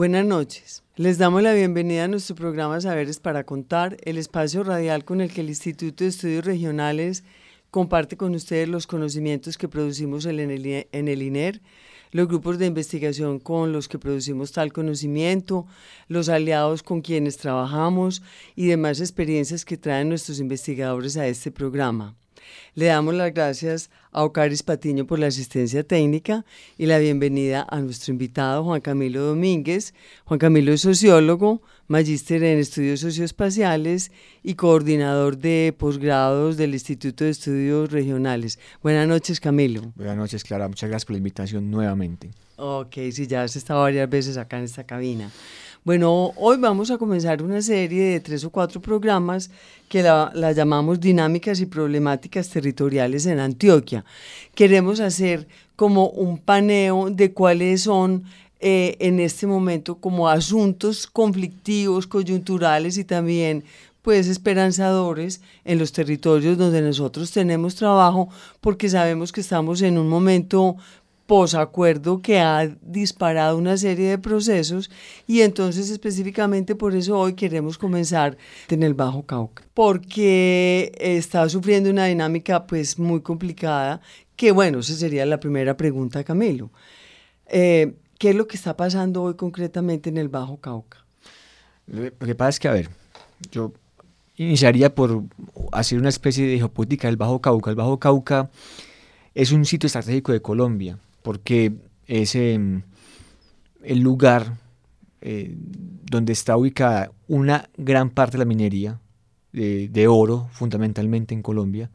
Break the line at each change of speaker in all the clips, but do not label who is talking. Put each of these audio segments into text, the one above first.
Buenas noches. Les damos la bienvenida a nuestro programa Saberes para Contar, el espacio radial con el que el Instituto de Estudios Regionales comparte con ustedes los conocimientos que producimos en el, INER, los grupos de investigación con los que producimos tal conocimiento, los aliados con quienes trabajamos y demás experiencias que traen nuestros investigadores a este programa. Le damos las gracias a Ocaris Patiño por la asistencia técnica y la bienvenida a nuestro invitado Juan Camilo Domínguez. Juan Camilo es sociólogo, magíster en estudios socioespaciales y coordinador de posgrados del Instituto de Estudios Regionales. Buenas noches, Camilo.
Buenas noches, Clara. Muchas gracias por la invitación nuevamente.
Ok, sí, ya has estado varias veces acá en esta cabina. Bueno, hoy vamos a comenzar una serie de tres o cuatro programas que la, la llamamos Dinámicas y Problemáticas Territoriales en Antioquia. Queremos hacer como un paneo de cuáles son eh, en este momento como asuntos conflictivos, coyunturales y también pues esperanzadores en los territorios donde nosotros tenemos trabajo porque sabemos que estamos en un momento posacuerdo que ha disparado una serie de procesos y entonces específicamente por eso hoy queremos comenzar en el Bajo Cauca, porque está sufriendo una dinámica pues muy complicada, que bueno, esa sería la primera pregunta, Camilo. Eh, ¿Qué es lo que está pasando hoy concretamente en el Bajo Cauca?
Lo que pasa es que, a ver, yo iniciaría por hacer una especie de geopolítica del Bajo Cauca. El Bajo Cauca es un sitio estratégico de Colombia porque es em, el lugar eh, donde está ubicada una gran parte de la minería de, de oro, fundamentalmente en Colombia,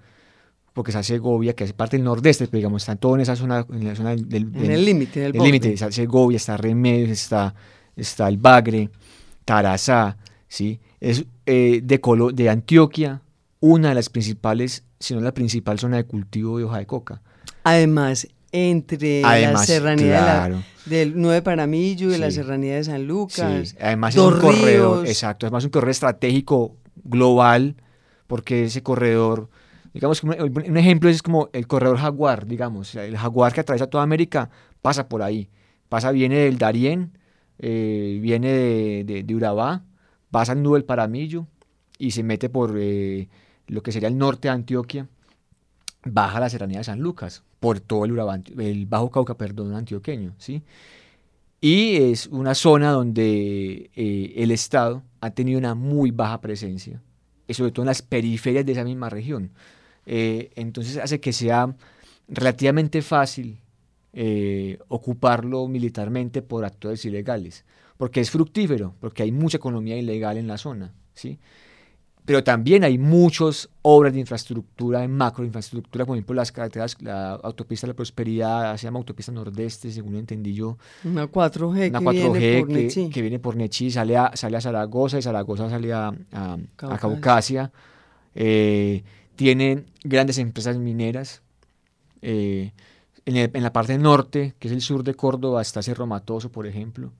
porque está Segovia, que hace parte del nordeste, pero digamos, está todo en esa zona, en la zona del, del-
En el límite, el
límite, está Segovia, está Remedios, está, está el Bagre, Tarazá, ¿sí? Es eh, de, Colo- de Antioquia una de las principales, si no la principal zona de cultivo de hoja de coca.
Además, entre la serranía de la-
claro.
del Nueve Paramillo y la serranía de San Lucas,
Sí, además
dos
es un corredor,
ríos.
exacto, además un corredor estratégico global, porque ese corredor, digamos, que un, un ejemplo es como el corredor Jaguar, digamos, el Jaguar que atraviesa toda América pasa por ahí, pasa, viene del Darién, eh, viene de, de- de Urabá, pasa al Nube del Paramillo y se mete por eh, lo que sería el norte de Antioquia, baja la serranía de San Lucas, por todo el, Urabá, el Bajo Cauca, perdón, antioqueño, ¿sí? Y es una zona donde eh, el Estado ha tenido una muy baja presencia, y sobre todo en las periferias de esa misma región. Eh, entonces hace que sea relativamente fácil eh, ocuparlo militarmente por actores ilegales, porque es fructífero, porque hay mucha economía ilegal en la zona, ¿sí? Pero también hay muchas obras de infraestructura, de macroinfraestructura, por ejemplo, las carreteras, la autopista de la prosperidad, se llama autopista nordeste, según entendí yo,
Una 4G
una
que
4G
viene por
que,
Nechí.
que viene por Nechí, sale a, sale a Zaragoza y Zaragoza sale a, a- a
Caucasia.
Caucasia. Eh, tienen grandes empresas mineras. eh, en, el- en la parte norte, que es el sur de Córdoba, está Cerro Matoso, por ejemplo.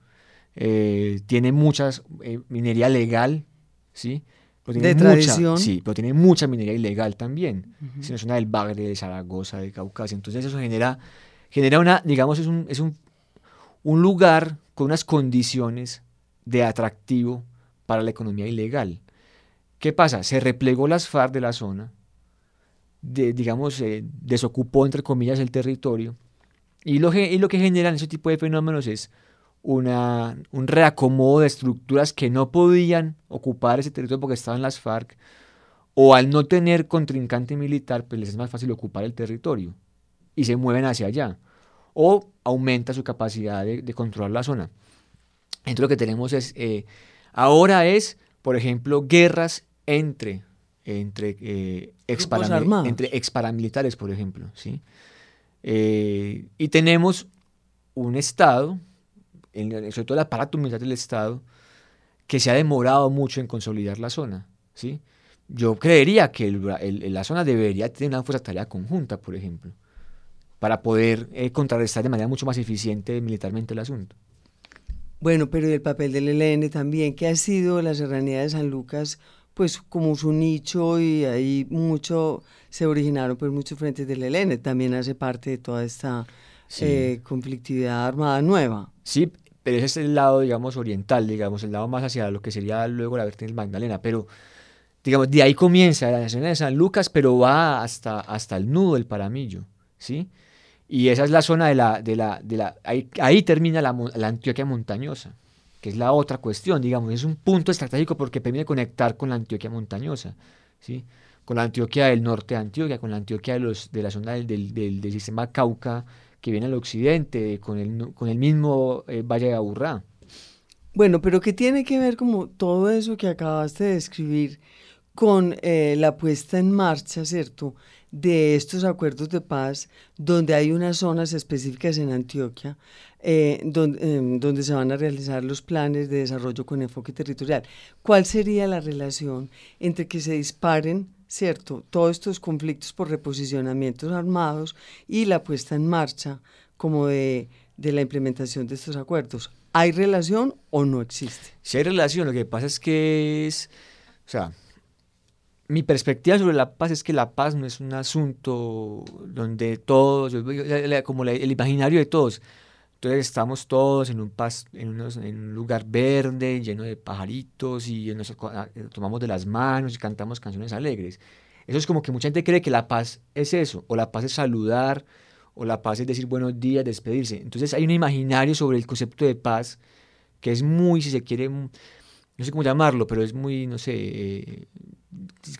Eh, tiene muchas minería legal, ¿sí? Pero
De
tiene
tradición.
Mucha, sí, pero tiene mucha minería ilegal también. Si no es una del Bagre, de Zaragoza, de Caucasia. Entonces eso genera, genera una, digamos, es un, es un un lugar con unas condiciones de atractivo para la economía ilegal. ¿Qué pasa? Se replegó las FARC de la zona, de, digamos, eh, desocupó, entre comillas, el territorio, y lo, y lo que generan ese tipo de fenómenos es una, un reacomodo de estructuras que no podían ocupar ese territorio porque estaban las FARC, o al no tener contrincante militar, pues les es más fácil ocupar el territorio y se mueven hacia allá, o aumenta su capacidad de, controlar la zona. Entonces lo que tenemos es, eh, ahora es, por ejemplo, guerras entre, entre, eh, ex entre ex paramilitares, por ejemplo, ¿sí? Eh, y tenemos un Estado, sobre todo el aparato militar del Estado, que se ha demorado mucho en consolidar la zona. ¿sí? Yo creería que la zona debería tener una fuerza tarea conjunta, por ejemplo, para poder eh, contrarrestar de manera mucho más eficiente militarmente el asunto.
Bueno, pero el papel del ELN también, que ha sido la serranía de San Lucas, pues como su nicho y ahí mucho, se originaron pues muchos frentes del ELN, también hace parte de toda esta eh, conflictividad armada nueva.
Sí, pero ese es el lado, digamos, oriental, digamos, el lado más hacia lo que sería luego la vertiente del Magdalena, pero digamos, de ahí comienza la nación de San Lucas, pero va hasta, hasta el nudo del Paramillo, ¿sí? Y esa es la zona de la, de la, de la ahí, ahí termina la, la Antioquia montañosa, que es la otra cuestión, digamos, es un punto estratégico porque permite conectar con la Antioquia montañosa, ¿sí? Con la Antioquia del norte de Antioquia, con la Antioquia de, los, de la zona del, del, del sistema Cauca, que viene al occidente, con el, con el mismo eh, Valle de Aburrá.
Bueno, pero ¿qué tiene que ver como todo eso que acabaste de describir con eh, la puesta en marcha, ¿cierto?, de estos acuerdos de paz, donde hay unas zonas específicas en Antioquia, eh, donde, em, donde se van a realizar los planes de desarrollo con enfoque territorial. ¿Cuál sería la relación entre que se disparen ¿cierto? Todos estos conflictos por reposicionamientos armados y la puesta en marcha como de, la implementación de estos acuerdos. ¿Hay relación o no existe?
Si hay relación, lo que pasa es que es, o sea, mi perspectiva sobre la paz es que la paz no es un asunto donde todos, como el imaginario de todos, entonces estamos todos en un, en, en un lugar verde, lleno de pajaritos, y nos ah, tomamos de las manos y cantamos canciones alegres. Eso es como que mucha gente cree que la paz es eso, o la paz es saludar, o la paz es decir buenos días, despedirse. Entonces hay un imaginario sobre el concepto de paz que es muy, si se quiere, no sé cómo llamarlo, pero es muy, no sé, eh,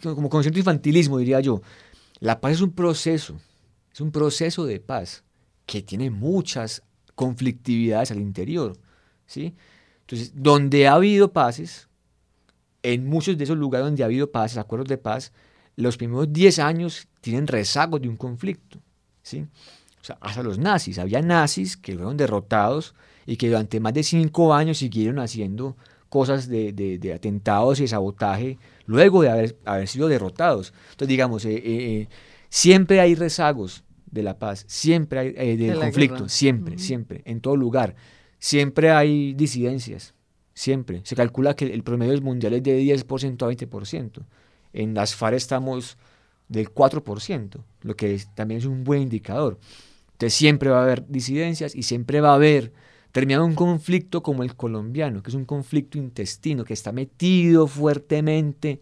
como concepto infantilismo, diría yo. La paz es un proceso, es un proceso de paz que tiene muchas conflictividades al interior. ¿sí? Entonces, donde ha habido paces, en muchos de esos lugares donde ha habido paces, acuerdos de paz, los primeros 10 años tienen rezagos de un conflicto. ¿sí? O sea, hasta los nazis. Había nazis que fueron derrotados y que durante más de 5 años siguieron haciendo cosas de, atentados y sabotaje luego de haber, haber sido derrotados. Entonces, digamos, eh, eh, eh, siempre hay rezagos de la paz, siempre hay eh, del conflicto, siempre, siempre, en todo lugar. Siempre hay disidencias, siempre. Se calcula que el promedio mundial es de 10% a 20%. En las FARC estamos del 4%, lo que también es un buen indicador. Entonces siempre va a haber disidencias y siempre va a haber terminado un conflicto como el colombiano, que es un conflicto intestino, que está metido fuertemente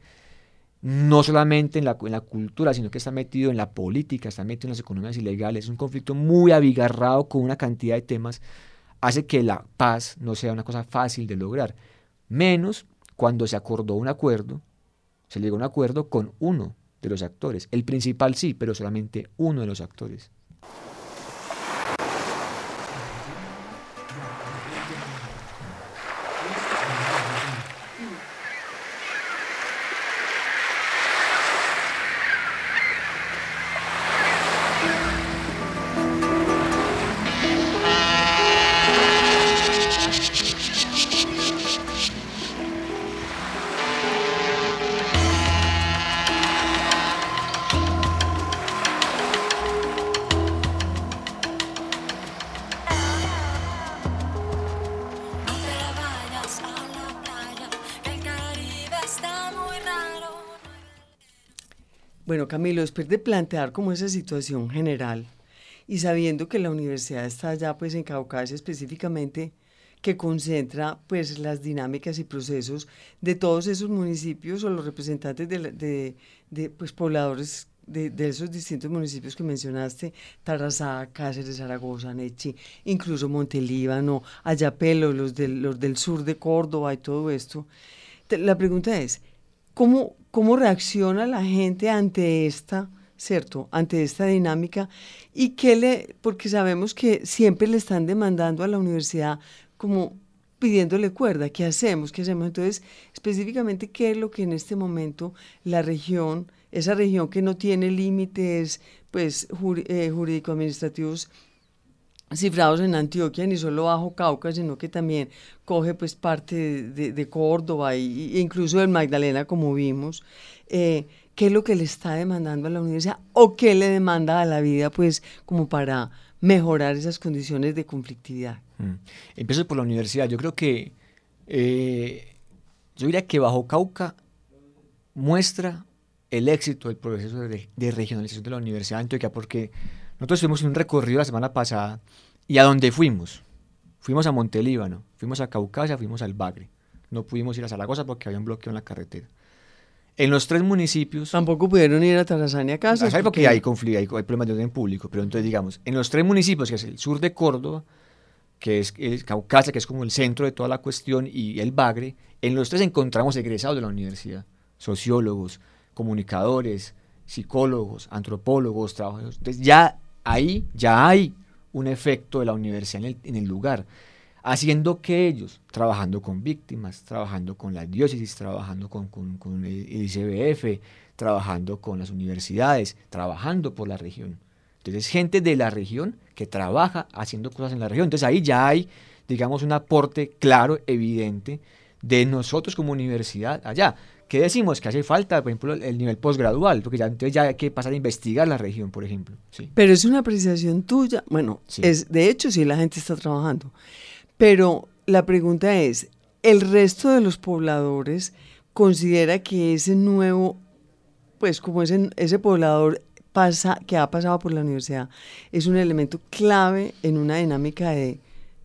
no solamente en la, en la, cultura, sino que está metido en la política, está metido en las economías ilegales, es un conflicto muy abigarrado con una cantidad de temas, hace que la paz no sea una cosa fácil de lograr, menos cuando se acordó un acuerdo, se llegó a un acuerdo con uno de los actores, el principal sí, pero solamente uno de los actores.
Después de plantear como esa situación general y sabiendo que la universidad está allá pues en Caucasia específicamente, que concentra pues las dinámicas y procesos de todos esos municipios o los representantes de, de, pues pobladores de, esos distintos municipios que mencionaste, Tarazá, Cáceres, Zaragoza, Nechi, incluso Montelíbano, Ayapelo, los del, los del sur de Córdoba y todo esto. La pregunta es, ¿cómo, cómo reacciona la gente ante esta, cierto, ante esta dinámica? Y qué le, porque sabemos que siempre le están demandando a la universidad como pidiéndole cuerda, ¿qué hacemos? ¿Qué hacemos? Entonces, específicamente, ¿qué es lo que en este momento la región esa región que no tiene límites pues, eh, jurídico-administrativos cifrados en Antioquia, ni solo bajo Cauca, sino que también coge pues parte de, Córdoba e incluso del Magdalena, como vimos. Eh, ¿Qué es lo que le está demandando a la universidad o qué le demanda a la vida pues como para mejorar esas condiciones de conflictividad?
Mm. Empiezo por la universidad. Yo creo que, eh, yo diría que Bajo Cauca muestra el éxito del proceso de, regionalización de la Universidad de Antioquia, porque nosotros hicimos un recorrido la semana pasada y a dónde fuimos. Fuimos a Montelíbano, fuimos a Caucasia, fuimos al Bagre. No pudimos ir a Zaragoza porque había un bloqueo en la carretera. En los tres municipios...
Tampoco pudieron ir a Tarazania a casa.
Porque, porque hay conflicto, hay, problemas de orden público, pero entonces digamos, en los tres municipios, que es el sur de Córdoba, que es el Caucasia, que es como el centro de toda la cuestión, y el Bagre, en los tres encontramos egresados de la universidad, sociólogos, comunicadores, psicólogos, antropólogos, trabajadores. Entonces ya ahí ya hay un efecto de la universidad en el, lugar, haciendo que ellos, trabajando con víctimas, trabajando con la diócesis, trabajando con, con, el ICBF, trabajando con las universidades, trabajando por la región. Entonces, gente de la región que trabaja haciendo cosas en la región. Entonces, ahí ya hay, digamos, un aporte claro, evidente, de nosotros como universidad allá. ¿Qué decimos? Que hace falta, por ejemplo, el nivel postgradual, porque ya, entonces ya hay que pasar a investigar la región, por ejemplo. Sí.
Pero es una apreciación tuya. Bueno, es de hecho sí la gente está trabajando. Pero la pregunta es, ¿el resto de los pobladores considera que ese nuevo, pues como ese, ese poblador pasa, que ha pasado por la universidad, es un elemento clave en una dinámica de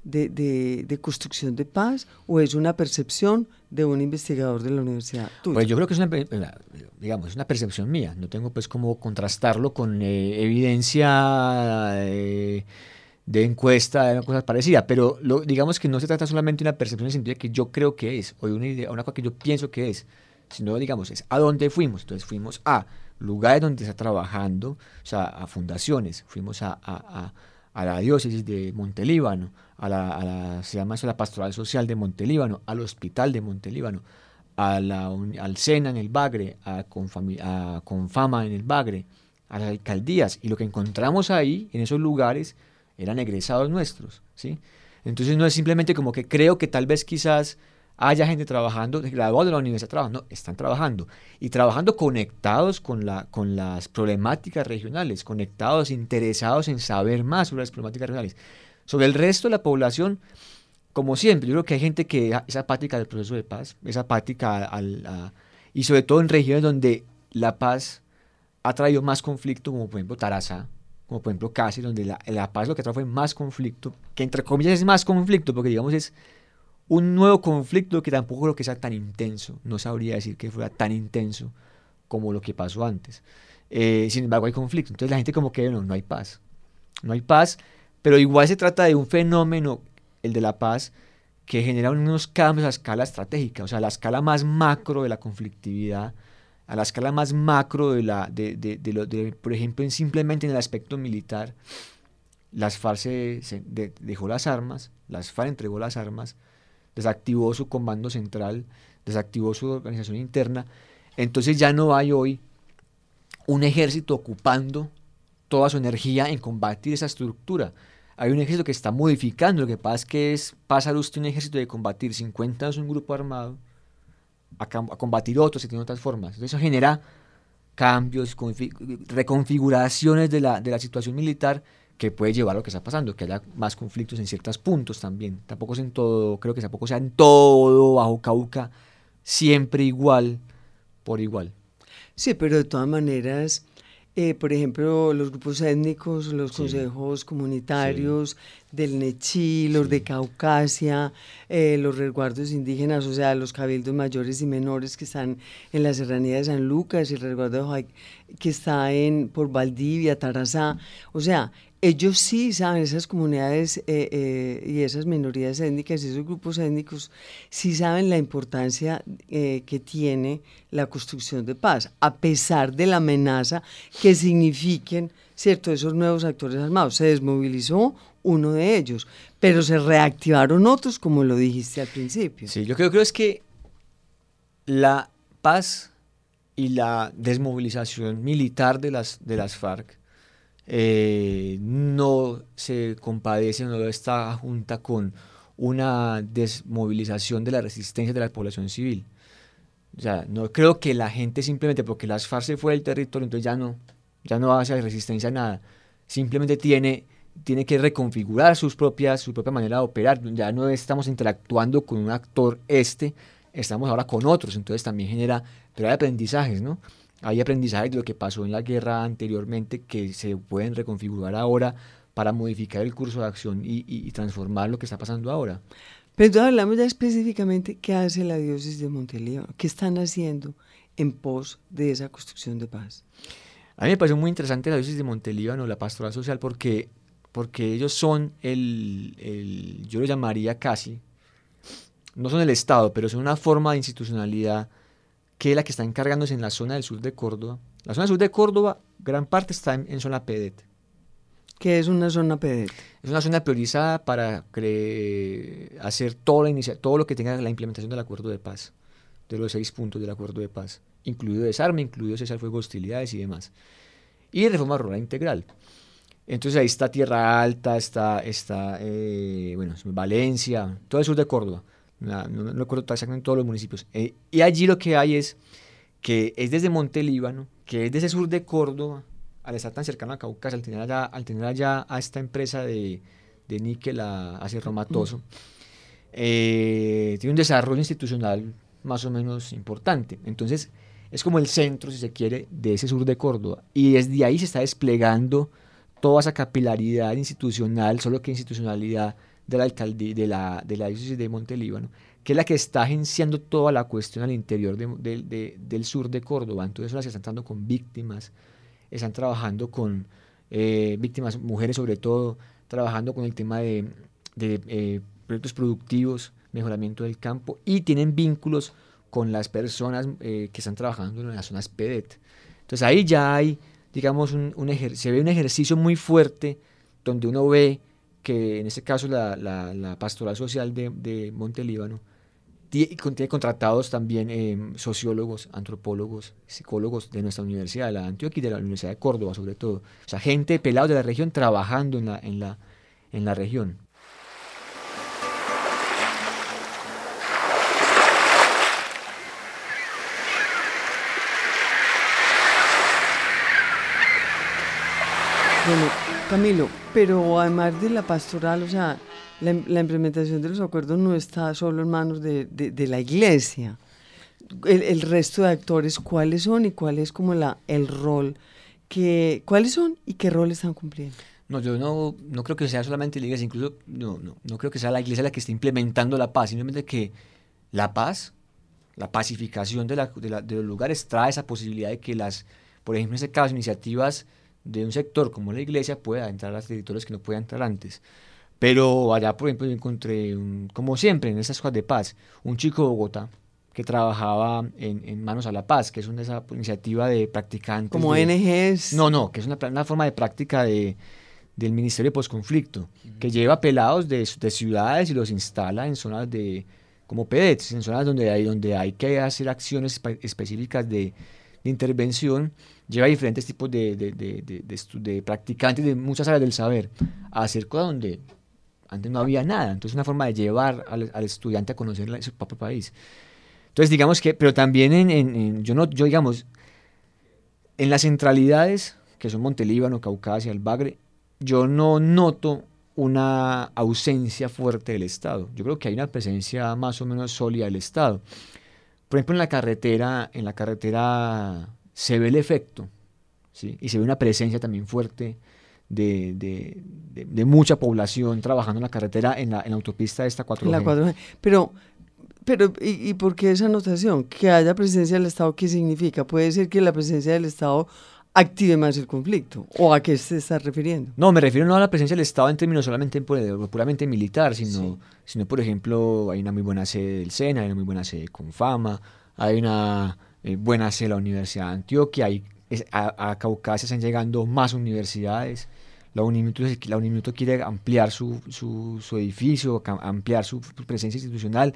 de, de, construcción de paz o es una percepción de un investigador de la universidad?
Pues yo creo que es una, digamos, es una percepción mía. No tengo pues cómo contrastarlo con eh, evidencia eh, de encuesta, de cosas parecidas, pero digamos que no se trata solamente de una percepción en el sentido de que yo creo que es, o de una idea, una cosa que yo pienso que es, sino digamos, es a dónde fuimos. Entonces fuimos a lugares donde está trabajando, o sea, a fundaciones, fuimos a, a la diócesis de Montelíbano, a la, a la, se llama eso la Pastoral Social de Montelíbano, al Hospital de Montelíbano, a la, al SENA en el Bagre, a, a Confama en el Bagre, a las alcaldías. Y lo que encontramos ahí, en esos lugares, eran egresados nuestros. ¿sí? Entonces no es simplemente como que creo que tal vez quizás haya gente trabajando, graduados de la universidad trabajando, están trabajando y trabajando conectados con, la, con las problemáticas regionales, conectados, interesados en saber más sobre las problemáticas regionales. Sobre el resto de la población, como siempre, yo creo que hay gente que es apática del proceso de paz, es apática al, y sobre todo en regiones donde la paz ha traído más conflicto, como por ejemplo Taraza, como por ejemplo Cáceres, donde la, la, paz lo que trajo fue más conflicto, que entre comillas es más conflicto, porque digamos es un nuevo conflicto que tampoco lo que sea tan intenso, no sabría decir que fuera tan intenso como lo que pasó antes. Eh, sin embargo hay conflicto, entonces la gente como que no, no hay paz, no hay paz pero igual se trata de un fenómeno, el de la paz, que genera unos cambios a escala estratégica, o sea, a la escala más macro de la conflictividad, a la escala más macro de la, de, de, por ejemplo, en simplemente en el aspecto militar, las FARC se, dejó las armas, las FARC entregó las armas, desactivó su comando central, desactivó su organización interna, entonces ya no hay hoy un ejército ocupando toda su energía en combatir esa estructura. Hay un ejército que está modificando, lo que pasa es que es pasar usted un ejército de combatir 50 años un grupo armado a, combatir otros que tienen otras formas. Entonces eso genera cambios, reconfiguraciones de la, de la situación militar que puede llevar a lo que está pasando, que haya más conflictos en ciertos puntos también. Tampoco es en todo, creo que tampoco sea en todo bajo Cauca, siempre igual, por igual.
Sí, pero de todas maneras, eh, por ejemplo, los grupos étnicos, los consejos comunitarios, del Nechí, los de Caucasia, eh, los resguardos indígenas, o sea, los cabildos mayores y menores que están en la serranía de San Lucas, el resguardo que está en, por Valdivia, Tarazá, o sea, ellos sí saben, esas comunidades eh, eh, y esas minorías étnicas y esos grupos étnicos sí saben la importancia que tiene la construcción de paz, a pesar de la amenaza que signifiquen, ¿cierto?, esos nuevos actores armados. Se desmovilizó uno de ellos, pero se reactivaron otros, como lo dijiste al principio.
Sí, yo creo, creo es que la paz y la desmovilización militar de las, de las FARC eh, no se compadece, no está junta con una desmovilización de la resistencia de la población civil. O sea, no creo que la gente simplemente porque las FARC se fue del territorio, entonces ya no, ya no hace resistencia a nada. Simplemente tiene tiene que reconfigurar sus propias, su propia manera de operar. Ya no estamos interactuando con un actor este, estamos ahora con otros. Entonces también genera, pero hay aprendizajes, ¿no? Hay aprendizajes de lo que pasó en la guerra anteriormente que se pueden reconfigurar ahora para modificar el curso de acción y, transformar lo que está pasando ahora.
Pero entonces hablamos ya específicamente qué hace la diócesis de Montelíbano, qué están haciendo en pos de esa construcción de paz.
A mí me pareció muy interesante la diócesis de Montelíbano, la pastoral social, porque porque ellos son el, yo lo llamaría casi, no son el Estado, pero son una forma de institucionalidad que es la que está encargándose en la zona del sur de Córdoba. La zona del sur de Córdoba, gran parte está en, zona PEDET.
¿Qué es una zona PEDET?
Es una zona priorizada para hacer todo, la todo lo que tenga la implementación del acuerdo de paz, de los seis puntos del acuerdo de paz, incluido desarme, incluido cesar fuego hostilidades y demás. Y reforma rural integral. Entonces ahí está Tierra Alta, está, está eh, bueno, Valencia, todo el sur de Córdoba. No, no, recuerdo exactamente todos los municipios. Eh, y allí lo que hay es que es desde Monte Líbano, que es desde el sur de Córdoba, al estar tan cercano a Caucas, al tener allá, al tener allá a esta empresa de, de níquel, a, a eh, tiene un desarrollo institucional más o menos importante. Entonces, es como el centro, si se quiere, de ese sur de Córdoba. Y desde ahí se está desplegando toda esa capilaridad institucional, solo que institucionalidad de la alcaldía, de la, de la diócesis de Montelíbano, que es la que está agenciando toda la cuestión al interior del sur de Córdoba. Entonces, las que están tratando con víctimas, están trabajando con eh, víctimas, mujeres sobre todo, trabajando con el tema de, eh, proyectos productivos, mejoramiento del campo y tienen vínculos con las personas eh, que están trabajando en las zonas PEDET. Entonces ahí ya hay digamos, un, se ve un ejercicio muy fuerte donde uno ve que en este caso la, la, pastoral social de, de Montelíbano tiene, contratados también em, sociólogos, antropólogos, psicólogos de nuestra universidad, de la Antioquia y de la Universidad de Córdoba sobre todo. O sea, gente pelada de la región trabajando en la, en la, en la región.
Camilo, pero además de la pastoral, o sea, la, implementación de los acuerdos no está solo en manos de, la iglesia. El, resto de actores, ¿cuáles son y cuál es como la, el rol que, cuáles son y qué rol están cumpliendo?
No, yo no, no creo que sea solamente la iglesia, incluso no, no, no creo que sea la iglesia la que esté implementando la paz, simplemente que la paz, la pacificación de, la, de, los lugares trae esa posibilidad de que las, por ejemplo, en ese caso, iniciativas de un sector como la iglesia pueda entrar a los territorios que no puedan entrar antes. Pero allá, por ejemplo, yo encontré, como siempre, en esas cosas de paz, un chico de Bogotá que trabajaba en, Manos a la Paz, que es una esa iniciativa de practicantes.
¿Como ONGs?
No, no, que es una, una forma de práctica de, del Ministerio de Postconflicto, que lleva pelados de, de, ciudades y los instala en zonas de, como PEDETs, en zonas donde hay, donde hay que hacer acciones específicas de, de intervención lleva diferentes tipos de, de, de, de, practicantes de muchas áreas del saber a hacer cosas donde antes no había nada. Entonces, una forma de llevar al, al estudiante a conocer su propio país. Entonces, digamos que, pero también en, en, yo, no, yo digamos, en las centralidades, que son Montelíbano, Caucasia, el Bagre, yo no noto una ausencia fuerte del Estado. Yo creo que hay una presencia más o menos sólida del Estado. Por ejemplo, en la carretera, en la carretera se ve el efecto, ¿sí? y se ve una presencia también fuerte de, de, de- de mucha población trabajando en la carretera, en la, en la autopista esta 4G.
La 4G. Pero, pero ¿y, y por qué esa anotación? Que haya presencia del Estado, ¿qué significa? Puede ser que la presencia del Estado active más el conflicto. ¿O a qué se está refiriendo?
No, me refiero no a la presencia del Estado en términos solamente pu- puramente militar, sino,
Sí.
sino, por ejemplo, hay una muy buena sede del SENA, hay una muy buena sede con Fama, hay una eh, buena sede de la Universidad de Antioquia, hay, es- a, a Caucasia están llegando más universidades. La Uniminuto, la Uniminuto quiere ampliar su, su, su edificio, ampliar su presencia institucional,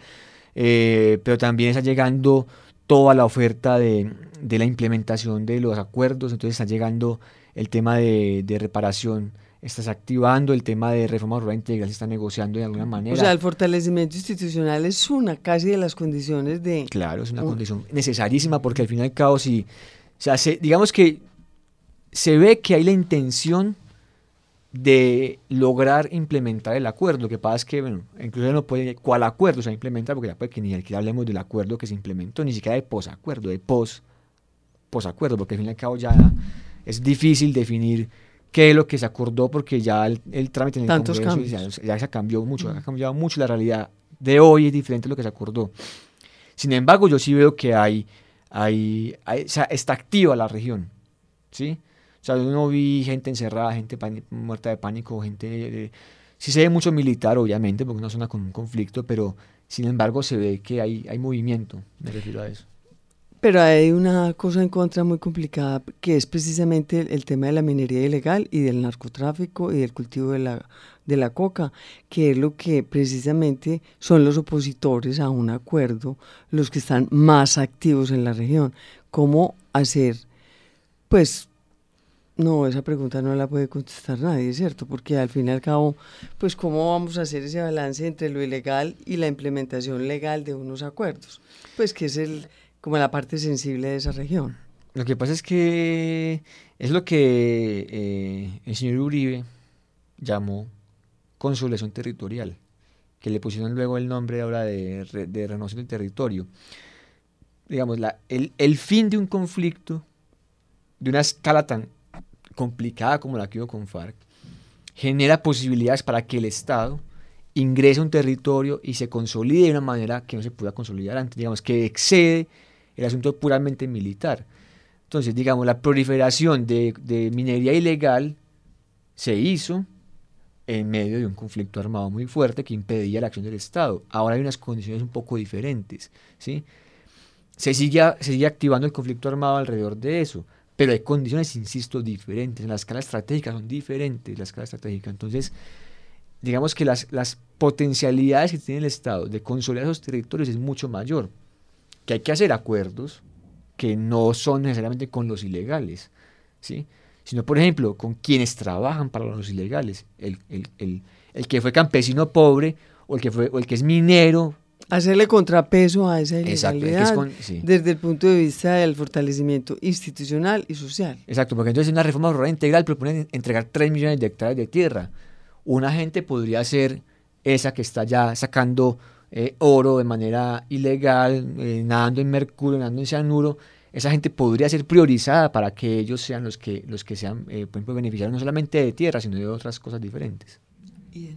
eh, pero también está llegando toda la oferta de, de la implementación de los acuerdos, entonces está llegando el tema de, de reparación, estás activando el tema de reforma rural integral, se está negociando de alguna manera.
O sea, el fortalecimiento institucional es una casi de las condiciones de...
Claro, es una
Un-
condición necesarísima porque al fin y al cabo, si, o sea, se- digamos que se ve que hay la intención de lograr implementar el acuerdo. Lo que pasa es que, bueno, incluso no puede, ¿cuál acuerdo se va a implementar? Porque ya puede que ni siquiera hablemos del acuerdo que se implementó, ni siquiera de posacuerdo, de pos, posacuerdo, porque al fin y al cabo ya es difícil definir qué es lo que se acordó porque ya el, el trámite en el
Tantos
Congreso
cambios.
ya, ya se cambió mucho, ha cambiado mucho la realidad de hoy es diferente a lo que se acordó. Sin embargo, yo sí veo que hay, hay, hay- o sea, está activa la región, ¿sí? Sea, yo no vi gente encerrada, gente muerta de pánico, gente... eh, sí se ve mucho militar, obviamente, porque es una zona con un conflicto, pero sin embargo se ve que hay, hay movimiento, me refiero a eso.
Pero hay una cosa en contra muy complicada, que es precisamente el, el tema de la minería ilegal y del narcotráfico y del cultivo de la, de la coca, que es lo que precisamente son los opositores a un acuerdo, los que están más activos en la región. ¿Cómo hacer? Pues no, esa pregunta no la puede contestar nadie, ¿cierto? Porque al fin y al cabo, pues cómo vamos a hacer ese balance entre lo ilegal y la implementación legal de unos acuerdos, pues que es el como la parte sensible de esa región.
Lo que pasa es que es lo que eh, el señor Uribe llamó consolidación territorial, que le pusieron luego el nombre ahora de, re- de renovación territorio. Digamos, la, el, el fin de un conflicto de una escala tan complicada como la que hubo con FARC genera posibilidades para que el Estado ingrese a un territorio y se consolide de una manera que no se pueda consolidar antes, digamos, que excede el asunto puramente militar. Entonces, digamos, la proliferación de, de minería ilegal se hizo en medio de un conflicto armado muy fuerte que impedía la acción del Estado. Ahora hay unas condiciones un poco diferentes, ¿sí? Se sigue, se sigue activando el conflicto armado alrededor de eso, pero hay condiciones, insisto, diferentes. En la escala estratégica son diferentes, la escala estratégica. Entonces, digamos que las, las potencialidades que tiene el Estado de consolidar esos territorios es mucho mayor. Que hay que hacer acuerdos que no son necesariamente con los ilegales, ¿sí? sino, por ejemplo, con quienes trabajan para los ilegales. El, el- el- el que fue campesino pobre o el que, fue, o el que es minero.
Hacerle contrapeso a esa
Exacto, el que es
ilegalidad
con- sí.
desde el punto de vista del fortalecimiento institucional y social.
Exacto, porque entonces en una reforma rural integral proponen entregar 3 millones de hectáreas de tierra. Una gente podría ser esa que está ya sacando eh, oro de manera ilegal, eh, nadando en mercurio, nadando en cianuro. Esa gente podría ser priorizada para que ellos sean los que, los que sean, eh, por ejemplo, beneficiarios no solamente de tierra, sino de otras cosas diferentes.
Y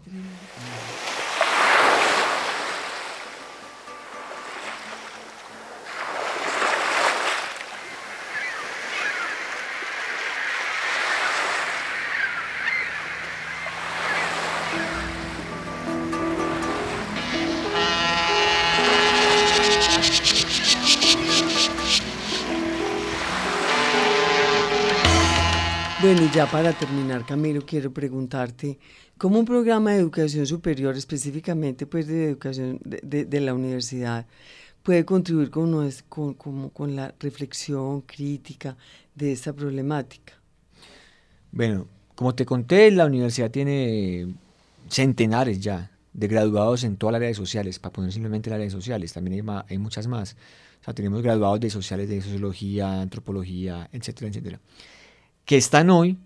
ya para terminar, Camilo, quiero preguntarte, ¿cómo un programa de educación superior, específicamente pues de educación de, de- de la universidad, puede contribuir con, con, como con la reflexión crítica de esta problemática?
Bueno, como te conté, la universidad tiene centenares ya de graduados en toda la área de sociales, para poner simplemente el área de sociales, también hay, hay muchas más. O sea, tenemos graduados de sociales, de sociología, antropología, etcétera, etcétera, que están hoy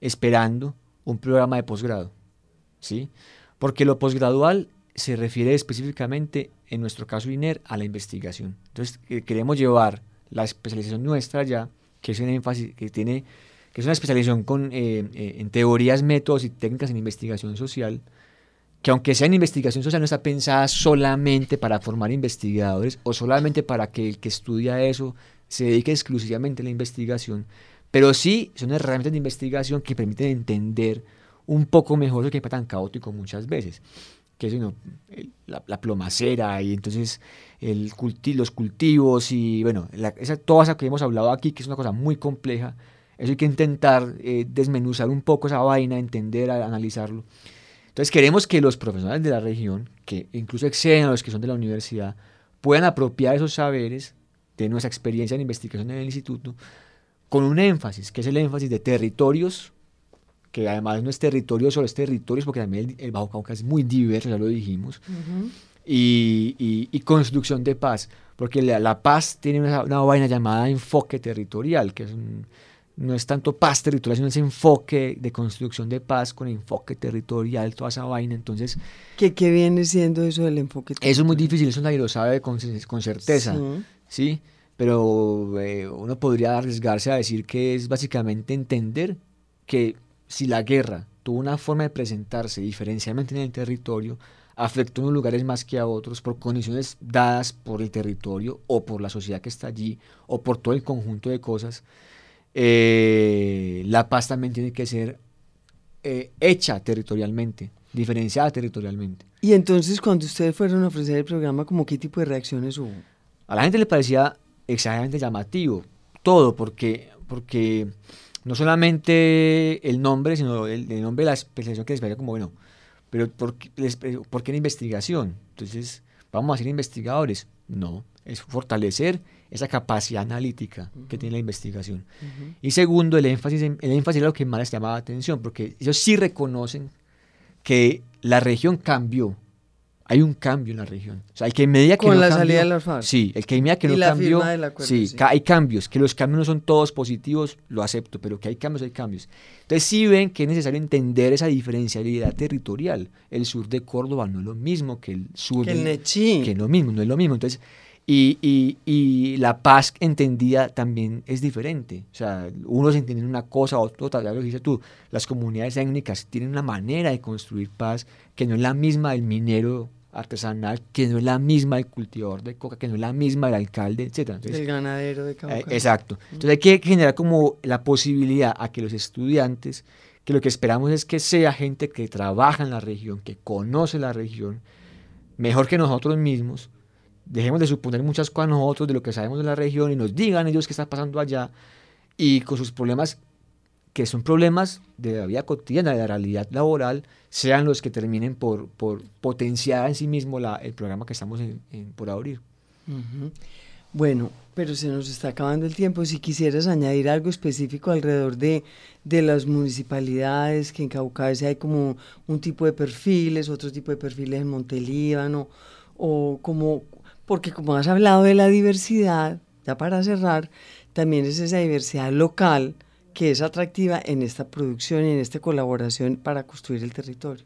esperando un programa de posgrado, ¿sí? Porque lo posgradual se refiere específicamente, en nuestro caso INER, a la investigación. Entonces, eh, queremos llevar la especialización nuestra ya, que es un que tiene que es una especialización con, eh, eh, en teorías, métodos y técnicas en investigación social, que aunque sea en investigación social no está pensada solamente para formar investigadores o solamente para que el que estudia eso se dedique exclusivamente a la investigación, pero sí son herramientas de investigación que permiten entender un poco mejor lo que es tan caótico muchas veces, que es la, la, plomacera y entonces los cultivos y bueno, la, esa, todo eso que hemos hablado aquí, que es una cosa muy compleja, eso hay que intentar eh, desmenuzar un poco esa vaina, entender, analizarlo. Entonces queremos que los profesionales de la región, que incluso exceden a los que son de la universidad, puedan apropiar esos saberes de nuestra experiencia en investigación en el instituto con un énfasis, que es el énfasis de territorios, que además no es territorio solo, es territorios, porque también el, Bajo Cauca es muy diverso, ya lo dijimos, y, y, construcción de paz, porque la, paz tiene una, una, vaina llamada enfoque territorial, que es no es tanto paz territorial, sino ese enfoque de construcción de paz con enfoque territorial, toda esa vaina. Entonces,
¿qué, qué viene siendo eso del enfoque territorial?
Eso es muy difícil, eso nadie lo sabe con, con certeza. Sí pero eh, uno podría arriesgarse a decir que es básicamente entender que si la guerra tuvo una forma de presentarse diferencialmente en el territorio, afectó a unos lugares más que a otros por condiciones dadas por el territorio o por la sociedad que está allí o por todo el conjunto de cosas, eh, la paz también tiene que ser eh, hecha territorialmente, diferenciada territorialmente.
Y entonces cuando ustedes fueron a ofrecer el programa, ¿cómo qué tipo de reacciones hubo?
A la gente le parecía exageradamente llamativo, todo, porque, porque no solamente el nombre, sino el, nombre de la especialización que les parecía como, bueno, pero ¿por qué, les, ¿por qué la investigación? Entonces, ¿vamos a ser investigadores? No, es fortalecer esa capacidad analítica que tiene la investigación. Y segundo, el énfasis, el énfasis es lo que más les llamaba la atención, porque ellos sí reconocen que la región cambió, hay un cambio en la región. O sea, el que medida que
Con la salida de las FARC.
Sí, el que medida que no cambió. sí, hay cambios. Que los cambios no son todos positivos, lo acepto, pero que hay cambios, hay cambios. Entonces, sí ven que es necesario entender esa diferencialidad territorial. El sur de Córdoba no es lo mismo que el sur
que
de.
El Nechí.
Que lo mismo, no es lo mismo. Entonces, y, y, y, la paz entendida también es diferente. O sea, unos entienden una cosa, otros, tal, lo que dices tú, las comunidades étnicas tienen una manera de construir paz que no es la misma del minero artesanal que no es la misma del cultivador de coca, que no es la misma del alcalde, etc.
del ganadero de coca.
Eh, exacto. Entonces hay que generar como la posibilidad a que los estudiantes, que lo que esperamos es que sea gente que trabaja en la región, que conoce la región, mejor que nosotros mismos, dejemos de suponer muchas cosas nosotros de lo que sabemos de la región y nos digan ellos qué está pasando allá y con sus problemas que son problemas de la vida cotidiana, de la realidad laboral, sean los que terminen por, por potenciar en sí mismo el programa que estamos en, por abrir.
Bueno, pero se nos está acabando el tiempo. Si quisieras añadir algo específico alrededor de, de las municipalidades, que en Caucasia hay como un tipo de perfiles, otro tipo de perfiles en Montelíbano, o como, porque como has hablado de la diversidad, ya para cerrar, también es esa diversidad local, que es atractiva en esta producción y en esta colaboración para construir el territorio.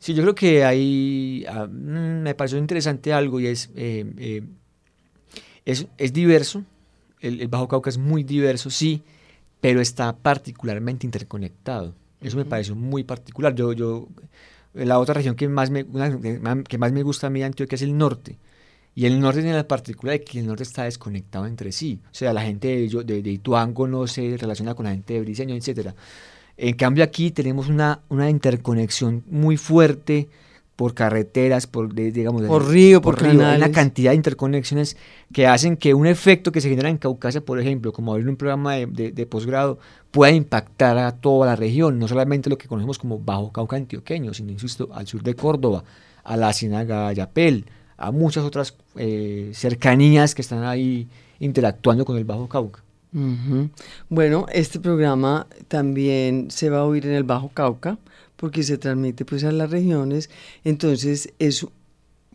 Sí, yo creo que ahí ah, mm, me pareció interesante algo y es, eh, eh, es, es, diverso, el, Bajo Cauca es muy diverso, sí, pero está particularmente interconectado. Eso me pareció muy particular. Yo, yo, la otra región que más me, que más me gusta a mí, Antioquia, es el norte. Y el norte tiene la particularidad de que el norte está desconectado entre sí. O sea, la gente de, de, Ituango no se relaciona con la gente de Briseño, etc. En cambio aquí tenemos una, una interconexión muy fuerte por carreteras, por, digamos,
por río, por, por río.
Hay una cantidad de interconexiones que hacen que un efecto que se genera en Caucasia, por ejemplo, como abrir un programa de, de, posgrado, pueda impactar a toda la región, no solamente lo que conocemos como Bajo Cauca antioqueño, sino, insisto, al sur de Córdoba, a la Ciénaga Yapel, a muchas otras eh, cercanías que están ahí interactuando con el Bajo Cauca.
Bueno, este programa también se va a oír en el Bajo Cauca porque se transmite pues a las regiones, entonces es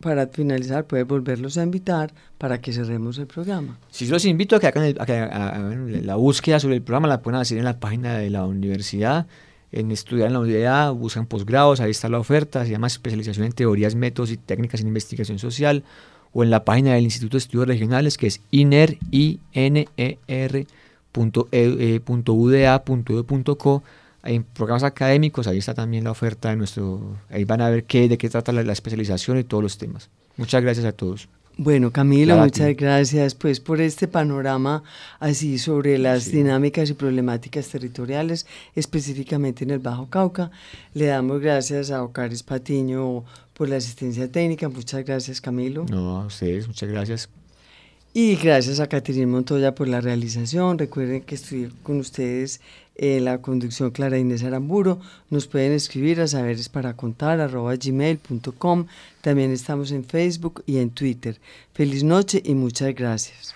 para finalizar, puede volverlos a invitar para que cerremos el programa.
Sí, yo los invito a que hagan la búsqueda sobre el programa, la puedan hacer en la página de la universidad en estudiar en la universidad, buscan posgrados, ahí está la oferta, se llama especialización en teorías, métodos y técnicas en investigación social, o en la página del Instituto de Estudios Regionales, que es INER, I -N -E -R www.uda.edu.co en programas académicos, ahí está también la oferta de nuestro, ahí van a ver qué, de qué trata la, la especialización y todos los temas. Muchas gracias a todos.
Bueno, Camilo, muchas gracias pues por este panorama así sobre las
Sí.
dinámicas y problemáticas territoriales, específicamente en el Bajo Cauca. Le damos gracias a Ocaris Patiño por la asistencia técnica. Muchas gracias, Camilo.
No, a ustedes, muchas gracias.
Y gracias a Caterina Montoya por la realización. Recuerden que estoy con ustedes en la conducción Clara Inés Aramburo. Nos pueden escribir a saberes para contar. También estamos en Facebook y en Twitter. Feliz noche y muchas gracias.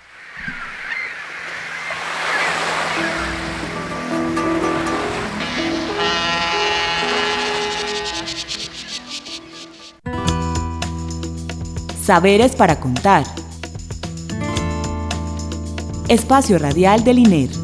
Saberes para contar. Espacio Radial del INER.